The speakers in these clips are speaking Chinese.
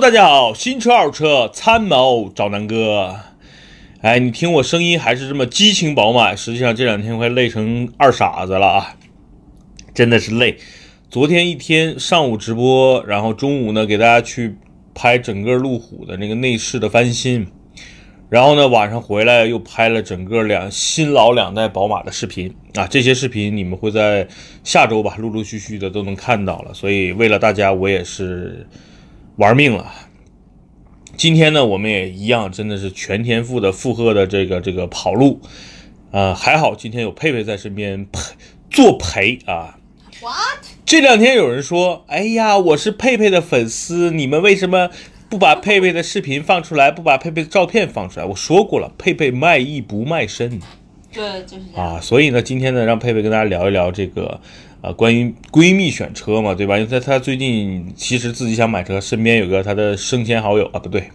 大家好，新车二手车参谋找南哥。哎，你听我声音还是这么激情饱满，实际上这两天快累成二傻子了啊，真的是累。昨天一天上午直播，然后中午呢给大家去拍整个路虎的那个内饰的翻新，然后呢晚上回来又拍了整个两新老两代宝马的视频啊，这些视频你们会在下周吧，陆陆续续的都能看到了。所以为了大家，我也是。玩命了！今天呢，我们也一样，真的是全天赋的负荷的这个这个跑路，啊，还好今天有佩佩在身边陪作陪啊。What？这两天有人说，哎呀，我是佩佩的粉丝，你们为什么不把佩佩的视频放出来，不把佩佩的照片放出来？我说过了，佩佩卖艺不卖身。对，就是这样啊。所以呢，今天呢，让佩佩跟大家聊一聊这个。啊，关于闺蜜选车嘛，对吧？因为她她最近其实自己想买车，身边有个她的生前好友啊，不对，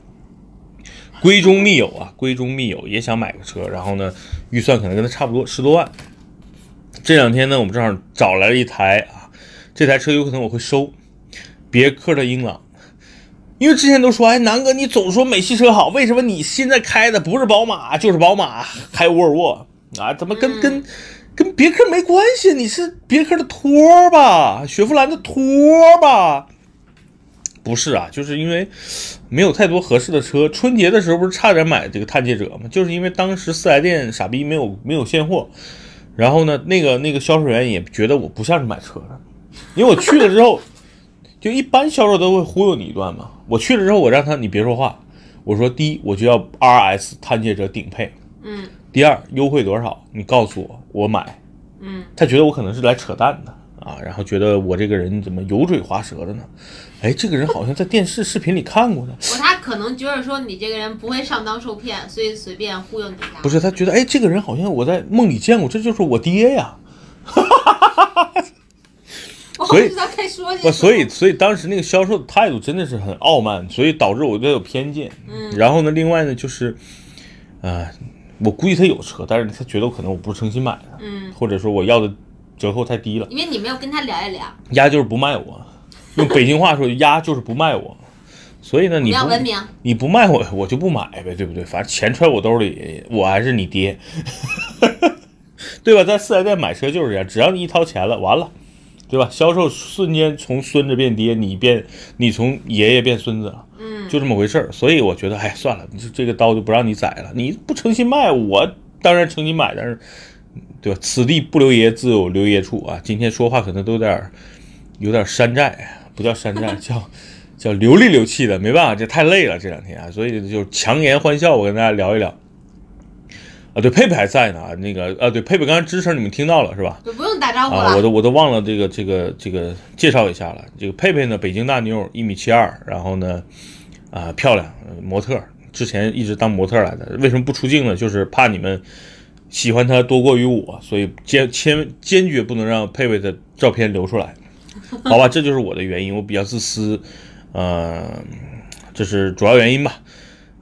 闺中密友啊，闺中密友也想买个车，然后呢，预算可能跟她差不多，十多万。这两天呢，我们正好找来了一台啊，这台车有可能我会收，别克的英朗，因为之前都说，哎，南哥你总说美系车好，为什么你现在开的不是宝马就是宝马，开沃尔沃啊？怎么跟跟？跟别克没关系，你是别克的托吧？雪佛兰的托吧？不是啊，就是因为没有太多合适的车。春节的时候不是差点买这个探界者吗？就是因为当时四 S 店傻逼没有没有现货，然后呢，那个那个销售员也觉得我不像是买车的，因为我去了之后，就一般销售都会忽悠你一段嘛。我去了之后，我让他你别说话，我说第一我就要 RS 探界者顶配，嗯。第二，优惠多少？你告诉我，我买。嗯，他觉得我可能是来扯淡的啊，然后觉得我这个人怎么油嘴滑舌的呢？哎，这个人好像在电视视频里看过的。不，他可能觉得说你这个人不会上当受骗，所以随便忽悠你一下。不是，他觉得哎，这个人好像我在梦里见过，这就是我爹呀。哈哈哈哈哈。所以所以所以当时那个销售的态度真的是很傲慢，所以导致我对他有偏见。嗯。然后呢，另外呢，就是，啊。我估计他有车，但是他觉得我可能我不是诚心买的，嗯，或者说我要的折扣太低了。因为你没有跟他聊一聊，丫就是不卖我，用北京话说，压就是不卖我。所以呢，你要文明，你不卖我，我就不买呗，对不对？反正钱揣我兜里，我还是你爹，对吧？在四 S 店买车就是这样，只要你一掏钱了，完了，对吧？销售瞬间从孙子变爹，你变你从爷爷变孙子了。嗯，就这么回事儿，所以我觉得，哎，算了，这这个刀就不让你宰了。你不诚心卖，我当然诚心买，但是，对吧？此地不留爷，自有留爷处啊。今天说话可能都有点，有点山寨，不叫山寨，叫叫流里流气的。没办法，这太累了这两天啊，所以就强颜欢笑。我跟大家聊一聊。啊，对，佩佩还在呢。那个，啊，对，佩佩刚才吱声你们听到了是吧？就不用打招呼了。啊，我都我都忘了这个这个这个介绍一下了。这个佩佩呢，北京大妞，一米七二，然后呢，啊，漂亮，模特，之前一直当模特来的。为什么不出镜呢？就是怕你们喜欢她多过于我，所以坚坚坚决不能让佩佩的照片流出来，好吧？这就是我的原因，我比较自私，呃，这是主要原因吧。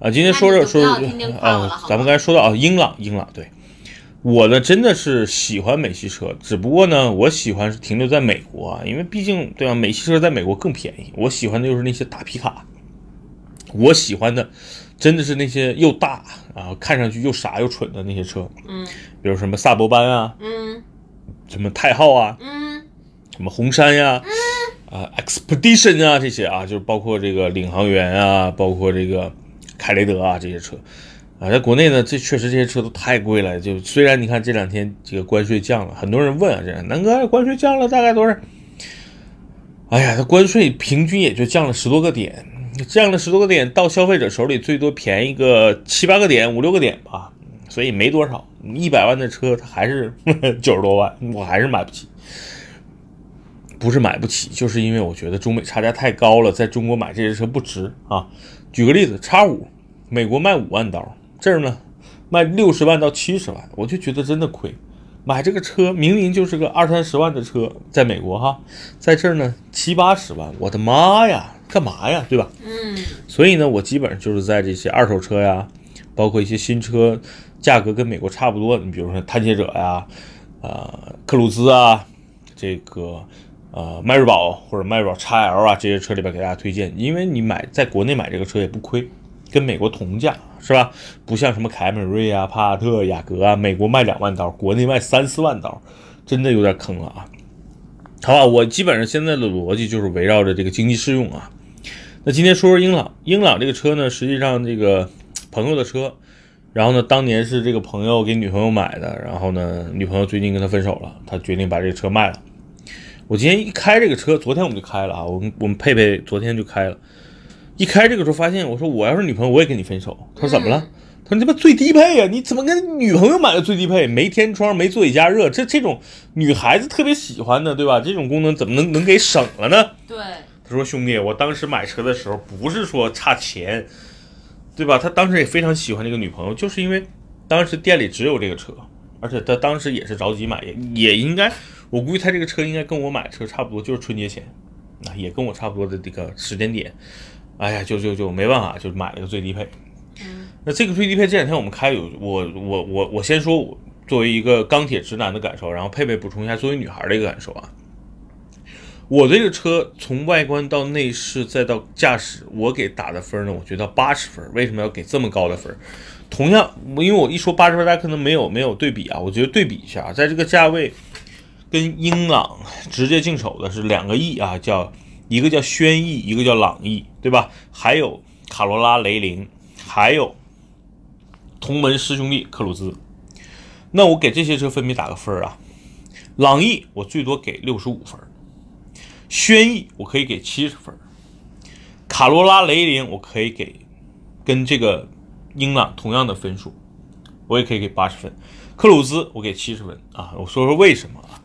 啊，今天说着说啊，咱们刚才说到啊，英朗，英朗，对。我呢真的是喜欢美系车，只不过呢，我喜欢是停留在美国啊，因为毕竟对吧，美系车在美国更便宜。我喜欢的就是那些大皮卡，我喜欢的真的是那些又大啊，看上去又傻又蠢的那些车，嗯，比如什么萨博班啊，嗯，什么泰浩啊，嗯，什么红山呀，嗯，啊，Expedition 啊这些啊，就是包括这个领航员啊，包括这个。凯雷德啊，这些车啊，在国内呢，这确实这些车都太贵了。就虽然你看这两天这个关税降了，很多人问啊，这南哥关税降了大概多少？哎呀，它关税平均也就降了十多个点，降了十多个点，到消费者手里最多便宜个七八个点、五六个点吧，所以没多少。一百万的车，它还是 九十多万，我还是买不起。不是买不起，就是因为我觉得中美差价太高了，在中国买这些车不值啊。举个例子，叉五，美国卖五万刀，这儿呢卖六十万到七十万，我就觉得真的亏。买这个车明明就是个二三十万的车，在美国哈，在这儿呢七八十万，我的妈呀，干嘛呀，对吧？嗯。所以呢，我基本上就是在这些二手车呀，包括一些新车，价格跟美国差不多，你比如说探界者呀，啊，克鲁兹啊，这个。呃迈锐宝或者迈锐宝 XL 啊这些车里边给大家推荐，因为你买在国内买这个车也不亏，跟美国同价是吧？不像什么凯美瑞啊、帕萨特、雅阁啊，美国卖两万刀，国内卖三四万刀，真的有点坑了啊。好吧，我基本上现在的逻辑就是围绕着这个经济适用啊。那今天说说英朗，英朗这个车呢，实际上这个朋友的车，然后呢，当年是这个朋友给女朋友买的，然后呢，女朋友最近跟他分手了，他决定把这个车卖了。我今天一开这个车，昨天我们就开了啊，我们我们佩佩昨天就开了，一开这个时候发现，我说我要是女朋友，我也跟你分手。他说怎么了？他说你他妈最低配啊，你怎么跟女朋友买的最低配？没天窗，没座椅加热，这这种女孩子特别喜欢的，对吧？这种功能怎么能能给省了呢？对，他说：“兄弟，我当时买车的时候不是说差钱，对吧？他当时也非常喜欢这个女朋友，就是因为当时店里只有这个车，而且他当时也是着急买，也也应该，我估计他这个车应该跟我买车差不多，就是春节前，啊，也跟我差不多的这个时间点。哎呀，就就就没办法，就买了个最低配。那这个最低配这两天我们开有我我我我先说，我作为一个钢铁直男的感受，然后佩佩补充一下作为女孩的一个感受啊。”我这个车从外观到内饰再到驾驶，我给打的分呢，我觉得八十分。为什么要给这么高的分？同样，因为我一说八十分，大家可能没有没有对比啊。我觉得对比一下，在这个价位，跟英朗直接竞手的是两个 E 啊，叫一个叫轩逸，一个叫朗逸，对吧？还有卡罗拉、雷凌，还有同门师兄弟克鲁兹。那我给这些车分别打个分啊。朗逸我最多给六十五分。轩逸我可以给七十分，卡罗拉、雷凌我可以给跟这个英朗同样的分数，我也可以给八十分。克鲁兹我给七十分啊，我说说为什么啊？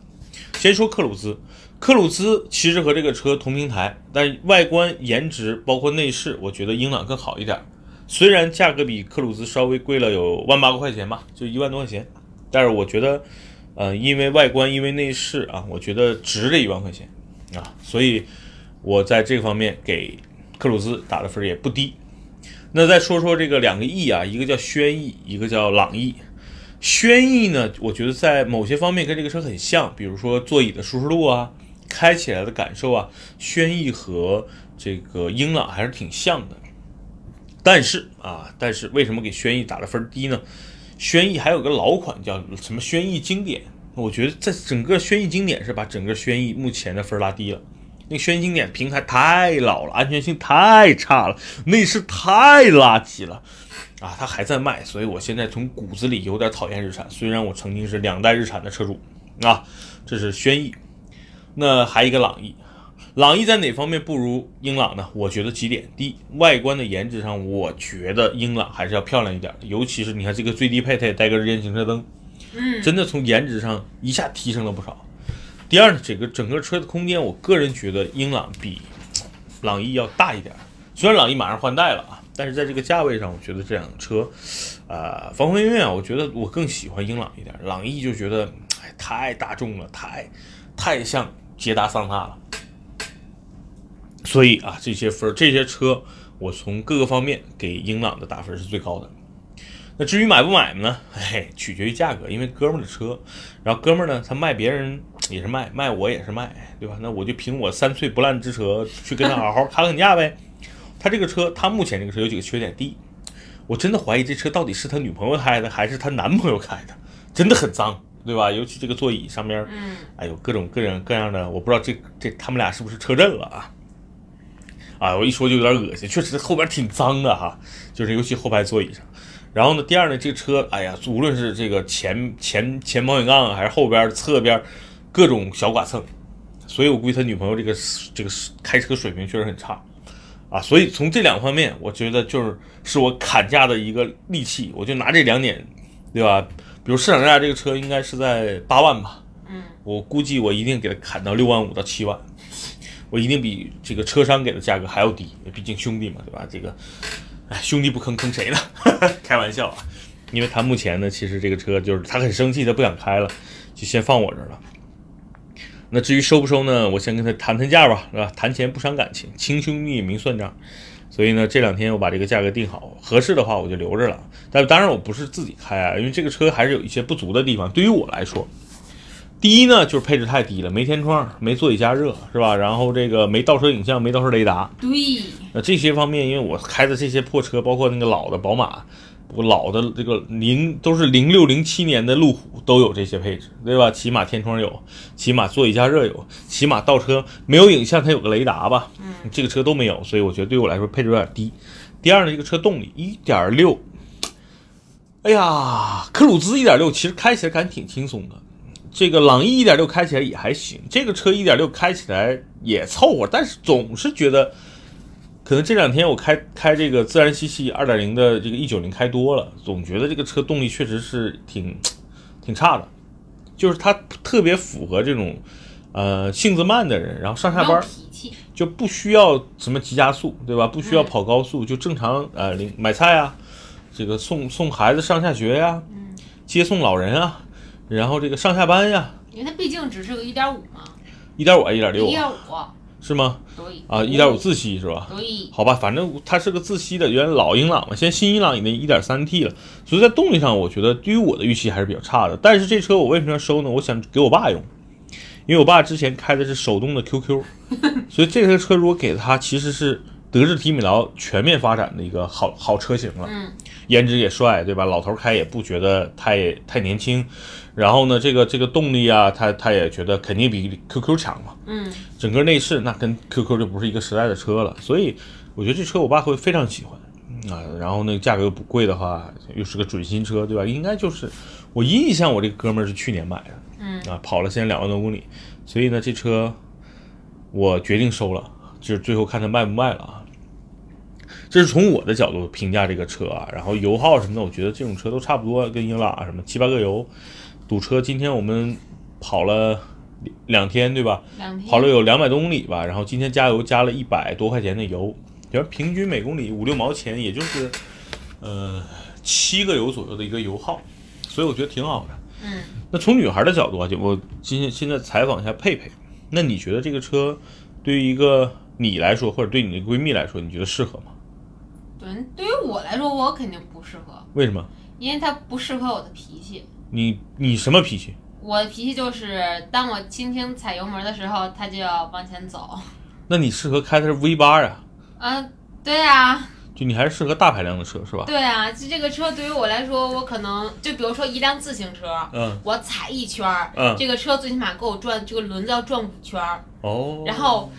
先说克鲁兹，克鲁兹其实和这个车同平台，但外观、颜值包括内饰，我觉得英朗更好一点。虽然价格比克鲁兹稍微贵了有万八块钱吧，就一万多块钱，但是我觉得，呃，因为外观，因为内饰啊，我觉得值这一万块钱。啊，所以我在这方面给克鲁兹打的分也不低。那再说说这个两个 E 啊，一个叫轩逸，一个叫朗逸。轩逸呢，我觉得在某些方面跟这个车很像，比如说座椅的舒适度啊，开起来的感受啊，轩逸和这个英朗还是挺像的。但是啊，但是为什么给轩逸打的分低呢？轩逸还有个老款叫什么轩逸经典。我觉得在整个轩逸经典是把整个轩逸目前的分拉低了。那个轩逸经典平台太老了，安全性太差了，内饰太垃圾了啊！它还在卖，所以我现在从骨子里有点讨厌日产。虽然我曾经是两代日产的车主啊，这是轩逸。那还一个朗逸，朗逸在哪方面不如英朗呢？我觉得几点：第一，外观的颜值上，我觉得英朗还是要漂亮一点的，尤其是你看这个最低配，它也带个日间行车灯。嗯，真的从颜值上一下提升了不少。第二呢，这个整个车的空间，我个人觉得英朗比朗逸要大一点。虽然朗逸马上换代了啊，但是在这个价位上，我觉得这辆车，呃，方方面面啊，我觉得我更喜欢英朗一点。朗逸就觉得太大众了，太太像捷达桑塔了。所以啊，这些分这些车，我从各个方面给英朗的打分是最高的。那至于买不买呢？嘿，取决于价格，因为哥们儿的车，然后哥们儿呢，他卖别人也是卖，卖我也是卖，对吧？那我就凭我三寸不烂之舌去跟他好好砍砍价呗。他这个车，他目前这个车有几个缺点：第一，我真的怀疑这车到底是他女朋友开的还是他男朋友开的，真的很脏，对吧？尤其这个座椅上面，嗯，哎呦，各种各样各样的，我不知道这这他们俩是不是车震了啊？啊，我一说就有点恶心，确实后边挺脏的哈，就是尤其后排座椅上。然后呢，第二呢，这个车，哎呀，无论是这个前前前保险杠还是后边侧边，各种小剐蹭，所以我估计他女朋友这个这个开车水平确实很差，啊，所以从这两方面，我觉得就是是我砍价的一个利器，我就拿这两点，对吧？比如市场价这个车应该是在八万吧，嗯，我估计我一定给他砍到六万五到七万，我一定比这个车商给的价格还要低，毕竟兄弟嘛，对吧？这个。哎，兄弟不坑坑谁呢？开玩笑啊，因为他目前呢，其实这个车就是他很生气，他不想开了，就先放我这儿了。那至于收不收呢？我先跟他谈谈价吧，是吧？谈钱不伤感情，亲兄弟明算账。所以呢，这两天我把这个价格定好，合适的话我就留着了。但当然我不是自己开啊，因为这个车还是有一些不足的地方。对于我来说，第一呢，就是配置太低了，没天窗，没座椅加热，是吧？然后这个没倒车影像，没倒车雷达。对，那这些方面，因为我开的这些破车，包括那个老的宝马，我老的这个零都是零六零七年的路虎，都有这些配置，对吧？起码天窗有，起码座椅加热有，起码倒车没有影像，它有个雷达吧？嗯，这个车都没有，所以我觉得对我来说配置有点低。第二呢，这个车动力一点六，哎呀，科鲁兹一点六其实开起来感觉挺轻松的。这个朗逸一点六开起来也还行，这个车一点六开起来也凑合，但是总是觉得，可能这两天我开开这个自然吸气二点零的这个 E 九零开多了，总觉得这个车动力确实是挺 挺差的，就是它特别符合这种呃性子慢的人，然后上下班就不需要什么急加速，对吧？不需要跑高速，就正常呃领买菜啊，这个送送孩子上下学呀，接送老人啊。然后这个上下班呀，因为它毕竟只是个一点五嘛，一点五还一点六？一点五是吗？对啊，一点五自吸是吧？对，好吧，反正它是个自吸的，原来老英朗嘛，现在新英朗已经一点三 T 了，所以在动力上，我觉得对于我的预期还是比较差的。但是这车我为什么要收呢？我想给我爸用，因为我爸之前开的是手动的 QQ，所以这台车如果给他，其实是德智体美劳全面发展的一个好好车型了。嗯。颜值也帅，对吧？老头开也不觉得太太年轻，然后呢，这个这个动力啊，他他也觉得肯定比 QQ 强嘛。嗯，整个内饰那跟 QQ 就不是一个时代的车了，所以我觉得这车我爸会非常喜欢啊。然后那个价格又不贵的话，又是个准新车，对吧？应该就是我印象，我这个哥们儿是去年买的，嗯啊，跑了现在两万多公里，所以呢，这车我决定收了，就是最后看他卖不卖了啊。这是从我的角度评价这个车啊，然后油耗什么的，我觉得这种车都差不多，跟英朗什么七八个油，堵车。今天我们跑了两天，对吧？两天跑了有两百多公里吧，然后今天加油加了一百多块钱的油，然后平均每公里五六毛钱，也就是呃七个油左右的一个油耗，所以我觉得挺好的。嗯。那从女孩的角度啊，就我今天现在采访一下佩佩，那你觉得这个车对于一个你来说，或者对你的闺蜜来说，你觉得适合吗？对，对于我来说，我肯定不适合。为什么？因为它不适合我的脾气。你你什么脾气？我的脾气就是，当我轻轻踩油门的时候，它就要往前走。那你适合开的是 V 八呀？嗯，对啊。就你还是适合大排量的车是吧？对啊，就这个车对于我来说，我可能就比如说一辆自行车，嗯，我踩一圈儿，嗯，这个车最起码给我转，这个轮子要转五圈儿。哦。然后。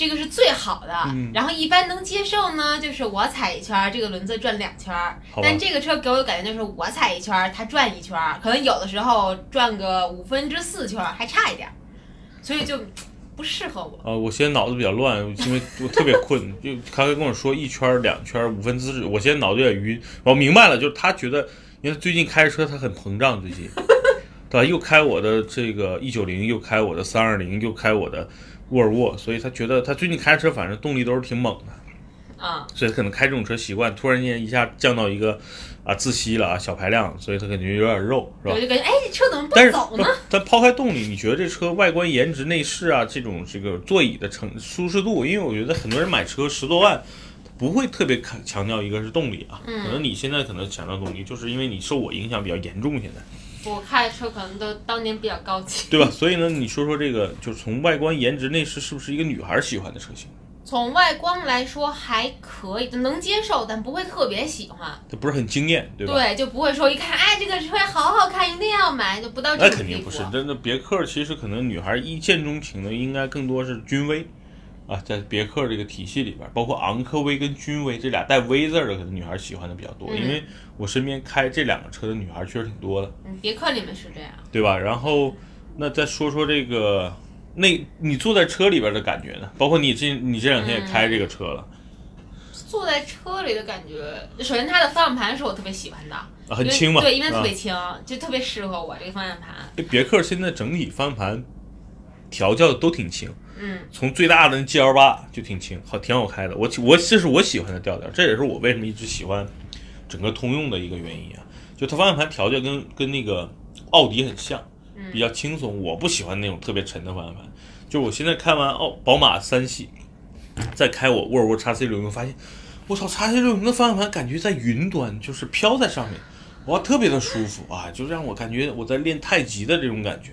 这个是最好的，然后一般能接受呢，就是我踩一圈，这个轮子转两圈。但这个车给我的感觉就是我踩一圈，它转一圈，可能有的时候转个五分之四圈还差一点，所以就不适合我。呃，我现在脑子比较乱，因为我特别困。就他跟我说一圈、两圈、五分之四，我现在脑子有点晕。我明白了，就是他觉得，因为最近开车他很膨胀，最近，对吧？又开我的这个一九零，又开我的三二零，又开我的。沃尔沃，所以他觉得他最近开车反正动力都是挺猛的，啊，所以他可能开这种车习惯，突然间一下降到一个啊自吸了啊小排量，所以他感觉有点肉，是吧？我就感觉哎，这车怎么不走呢？但抛开动力，你觉得这车外观、颜值、内饰啊，这种这个座椅的成舒适度？因为我觉得很多人买车十多万，不会特别强强调一个是动力啊，可能你现在可能强调动力，就是因为你受我影响比较严重，现在。我开的车可能都当年比较高级，对吧？所以呢，你说说这个，就是从外观、颜值、内饰，是不是一个女孩喜欢的车型？从外观来说还可以，能接受，但不会特别喜欢。它不是很惊艳，对吧？对，就不会说一看，哎，这个车好好看，一定要买，就不到这那肯定不是，真的别克其实可能女孩一见钟情的，应该更多是君威。啊，在别克这个体系里边，包括昂科威跟君威这俩带 V 字的，可能女孩喜欢的比较多。因为我身边开这两个车的女孩确实挺多的。嗯，别克里面是这样，对吧？然后，那再说说这个，那你坐在车里边的感觉呢？包括你这你这两天也开这个车了，坐在车里的感觉，首先它的方向盘是我特别喜欢的，很轻嘛，对，因为特别轻，就特别适合我这个方向盘。别克现在整体方向盘调教的都挺轻。嗯，从最大的 G L 八就挺轻，好挺好开的。我我这是我喜欢的调调，这也是我为什么一直喜欢整个通用的一个原因啊。就它方向盘调教跟跟那个奥迪很像，比较轻松。我不喜欢那种特别沉的方向盘。就我现在开完奥宝马三系，再开我沃尔沃 x C 六零，发现我操，x C 六零的方向盘感觉在云端，就是飘在上面，哇，特别的舒服啊，就让我感觉我在练太极的这种感觉。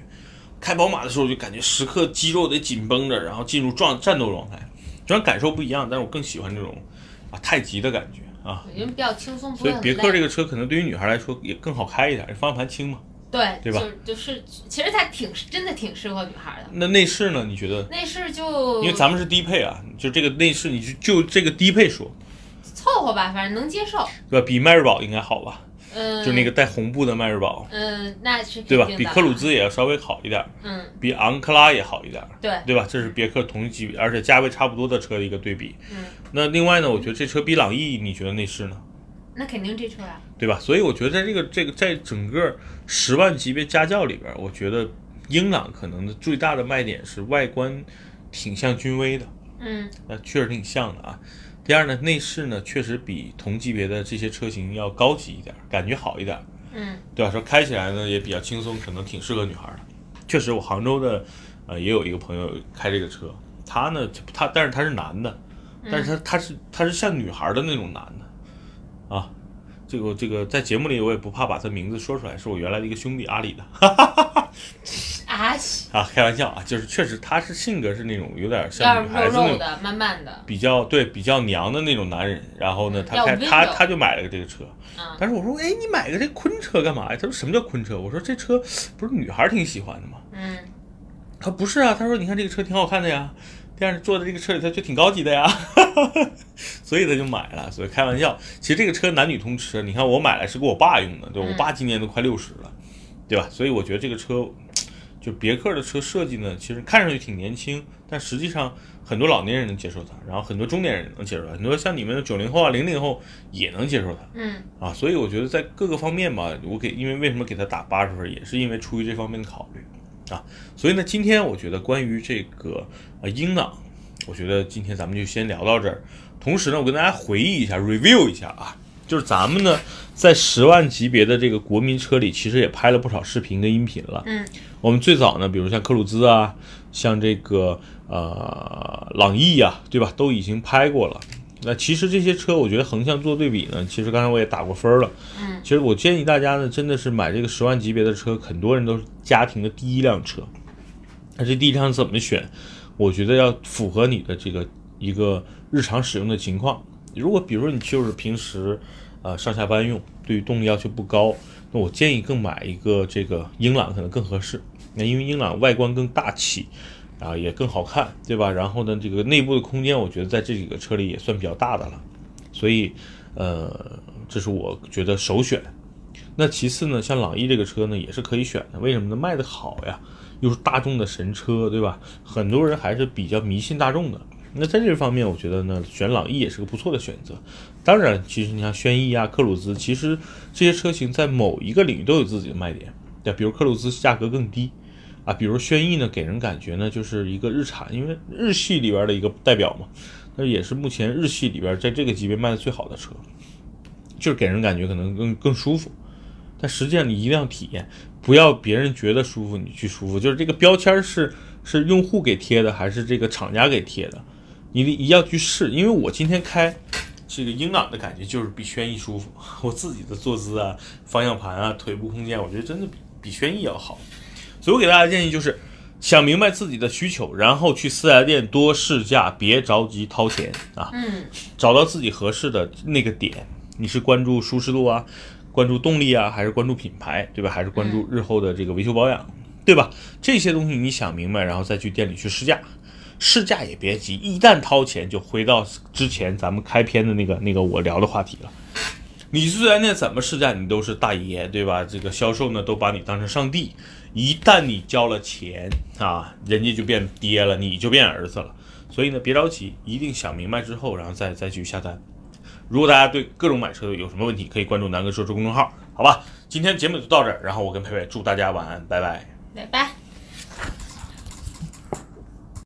开宝马的时候就感觉时刻肌肉得紧绷着，然后进入状战斗状态，虽然感受不一样，但是我更喜欢这种啊太极的感觉啊。因为比较轻松，所以别克这个车可能对于女孩来说也更好开一点，方向盘轻嘛。对，对吧？就就是其实它挺真的挺适合女孩的。那内饰呢？你觉得？内饰就因为咱们是低配啊，就这个内饰，你就就这个低配说，凑合吧，反正能接受，对吧？比迈锐宝应该好吧？嗯，就那个带红布的迈锐宝，嗯，那是对吧？比科鲁兹也要稍微好一点，嗯，比昂克拉也好一点，对，对吧？这是别克同级别，而且价位差不多的车的一个对比。嗯，那另外呢，我觉得这车比朗逸，你觉得内饰呢？那肯定这车啊，对吧？所以我觉得在这个这个在整个十万级别家轿里边，我觉得英朗可能的最大的卖点是外观挺像君威的，嗯，那确实挺像的啊。第二呢，内饰呢确实比同级别的这些车型要高级一点，感觉好一点，嗯，对吧？说开起来呢也比较轻松，可能挺适合女孩的。确实，我杭州的呃也有一个朋友开这个车，他呢他但是他是男的，但是他他是他是像女孩的那种男的啊。这个这个在节目里我也不怕把他名字说出来，是我原来的一个兄弟阿里的，哈哈哈哈啊，啊，开玩笑啊，就是确实他是性格是那种有点像女孩子那种。慢慢的，比较对比较娘的那种男人，然后呢，他开他他就买了个这个车，嗯，但是我说，哎，你买个这昆车干嘛呀？他说什么叫昆车？我说这车不是女孩挺喜欢的吗？嗯，他不是啊，他说你看这个车挺好看的呀，但是坐在这个车里他就挺高级的呀，所以他就买了。所以开玩笑，其实这个车男女通吃。你看我买来是给我爸用的，对我爸今年都快六十了，对吧？所以我觉得这个车，就别克的车设计呢，其实看上去挺年轻，但实际上很多老年人能接受它，然后很多中年人能接受它，很多像你们的九零后啊、零零后也能接受它。嗯，啊，所以我觉得在各个方面吧，我给因为为什么给它打八十分，也是因为出于这方面的考虑啊。所以呢，今天我觉得关于这个呃英朗，我觉得今天咱们就先聊到这儿。同时呢，我跟大家回忆一下，review 一下啊，就是咱们呢在十万级别的这个国民车里，其实也拍了不少视频跟音频了。嗯，我们最早呢，比如像科鲁兹啊，像这个呃朗逸啊，对吧，都已经拍过了。那其实这些车，我觉得横向做对比呢，其实刚才我也打过分了。嗯，其实我建议大家呢，真的是买这个十万级别的车，很多人都是家庭的第一辆车。那这第一辆怎么选？我觉得要符合你的这个一个日常使用的情况。如果比如说你就是平时呃上下班用，对于动力要求不高，那我建议更买一个这个英朗可能更合适。那因为英朗外观更大气，啊也更好看，对吧？然后呢，这个内部的空间我觉得在这几个车里也算比较大的了，所以呃这是我觉得首选。那其次呢，像朗逸这个车呢也是可以选的，为什么呢？卖的好呀，又是大众的神车，对吧？很多人还是比较迷信大众的。那在这方面，我觉得呢，选朗逸也是个不错的选择。当然，其实你像轩逸啊、科鲁兹，其实这些车型在某一个领域都有自己的卖点。对，比如科鲁兹价格更低啊，比如轩逸呢，给人感觉呢就是一个日产，因为日系里边的一个代表嘛，那也是目前日系里边在这个级别卖的最好的车，就是给人感觉可能更更舒服。但实际上你一定要体验，不要别人觉得舒服你去舒服，就是这个标签是是用户给贴的还是这个厂家给贴的，你一定要去试。因为我今天开这个英朗的感觉就是比轩逸舒服，我自己的坐姿啊、方向盘啊、腿部空间，我觉得真的比比轩逸要好。所以我给大家建议就是，想明白自己的需求，然后去四 S 店多试驾，别着急掏钱啊，嗯，找到自己合适的那个点。你是关注舒适度啊，关注动力啊，还是关注品牌，对吧？还是关注日后的这个维修保养，对吧？这些东西你想明白，然后再去店里去试驾。试驾也别急，一旦掏钱就回到之前咱们开篇的那个那个我聊的话题了。你去四 S 店怎么试驾，你都是大爷，对吧？这个销售呢都把你当成上帝。一旦你交了钱啊，人家就变爹了，你就变儿子了。所以呢，别着急，一定想明白之后，然后再再去下单。如果大家对各种买车有什么问题，可以关注南哥说车公众号，好吧？今天节目就到这儿，然后我跟佩佩祝大家晚安，拜拜。拜拜。